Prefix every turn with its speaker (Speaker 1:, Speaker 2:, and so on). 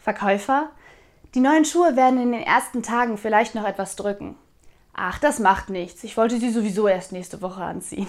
Speaker 1: Verkäufer? Die neuen Schuhe werden in den ersten Tagen vielleicht noch etwas drücken. Ach, das macht nichts. Ich wollte sie sowieso erst nächste Woche anziehen.